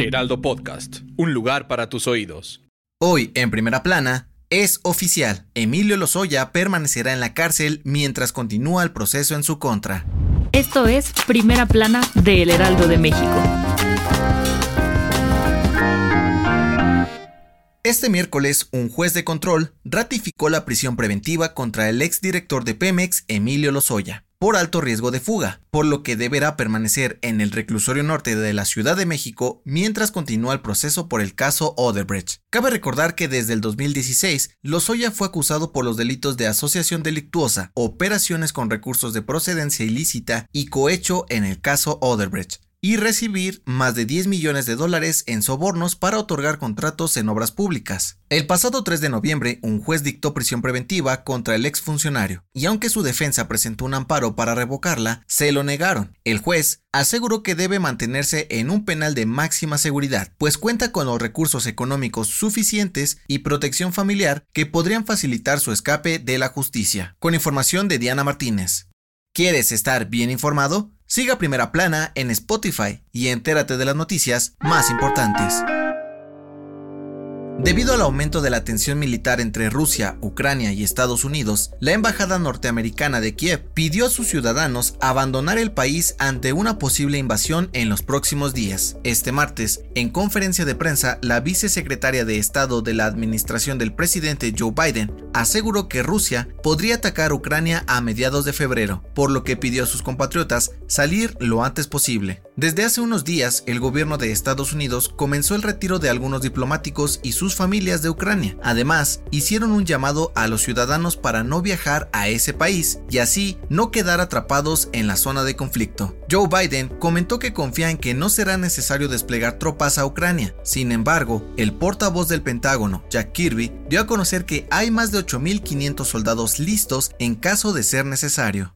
Heraldo Podcast, un lugar para tus oídos. Hoy, en primera plana, es oficial. Emilio Lozoya permanecerá en la cárcel mientras continúa el proceso en su contra. Esto es Primera Plana de El Heraldo de México. Este miércoles, un juez de control ratificó la prisión preventiva contra el exdirector de Pemex, Emilio Lozoya por alto riesgo de fuga, por lo que deberá permanecer en el reclusorio norte de la Ciudad de México mientras continúa el proceso por el caso Odebrecht. Cabe recordar que desde el 2016, Lozoya fue acusado por los delitos de asociación delictuosa, operaciones con recursos de procedencia ilícita y cohecho en el caso Odebrecht y recibir más de 10 millones de dólares en sobornos para otorgar contratos en obras públicas. El pasado 3 de noviembre, un juez dictó prisión preventiva contra el exfuncionario, y aunque su defensa presentó un amparo para revocarla, se lo negaron. El juez aseguró que debe mantenerse en un penal de máxima seguridad, pues cuenta con los recursos económicos suficientes y protección familiar que podrían facilitar su escape de la justicia. Con información de Diana Martínez. ¿Quieres estar bien informado? Siga Primera Plana en Spotify y entérate de las noticias más importantes. Debido al aumento de la tensión militar entre Rusia, Ucrania y Estados Unidos, la Embajada norteamericana de Kiev pidió a sus ciudadanos abandonar el país ante una posible invasión en los próximos días. Este martes, en conferencia de prensa, la vicesecretaria de Estado de la administración del presidente Joe Biden aseguró que Rusia podría atacar Ucrania a mediados de febrero, por lo que pidió a sus compatriotas salir lo antes posible. Desde hace unos días, el gobierno de Estados Unidos comenzó el retiro de algunos diplomáticos y sus familias de Ucrania. Además, hicieron un llamado a los ciudadanos para no viajar a ese país y así no quedar atrapados en la zona de conflicto. Joe Biden comentó que confía en que no será necesario desplegar tropas a Ucrania. Sin embargo, el portavoz del Pentágono, Jack Kirby, dio a conocer que hay más de 8.500 soldados listos en caso de ser necesario.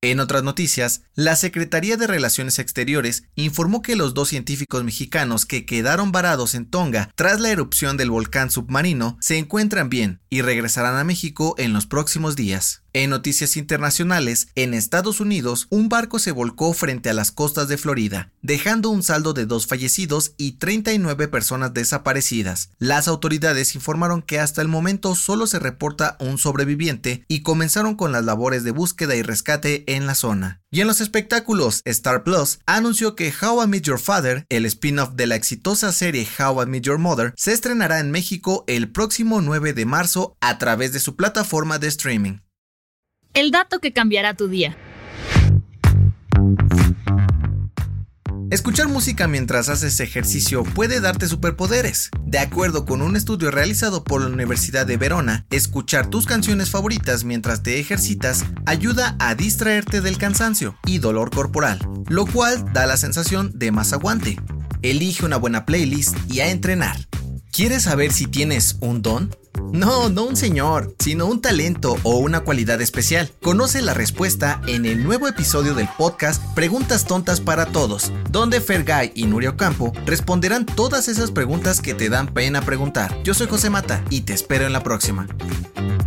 En otras noticias, la Secretaría de Relaciones Exteriores informó que los dos científicos mexicanos que quedaron varados en Tonga tras la erupción del volcán submarino se encuentran bien y regresarán a México en los próximos días. En noticias internacionales, en Estados Unidos, un barco se volcó frente a las costas de Florida, dejando un saldo de dos fallecidos y 39 personas desaparecidas. Las autoridades informaron que hasta el momento solo se reporta un sobreviviente y comenzaron con las labores de búsqueda y rescate en la zona. Y en los espectáculos, Star Plus anunció que How I Met Your Father, el spin-off de la exitosa serie How I Met Your Mother, se estrenará en México el próximo 9 de marzo a través de su plataforma de streaming. El dato que cambiará tu día. Escuchar música mientras haces ejercicio puede darte superpoderes. De acuerdo con un estudio realizado por la Universidad de Verona, escuchar tus canciones favoritas mientras te ejercitas ayuda a distraerte del cansancio y dolor corporal, lo cual da la sensación de más aguante. Elige una buena playlist y a entrenar. ¿Quieres saber si tienes un don? No, no un señor, sino un talento o una cualidad especial. Conoce la respuesta en el nuevo episodio del podcast Preguntas Tontas para Todos, donde Fergay y Nurio Campo responderán todas esas preguntas que te dan pena preguntar. Yo soy José Mata y te espero en la próxima.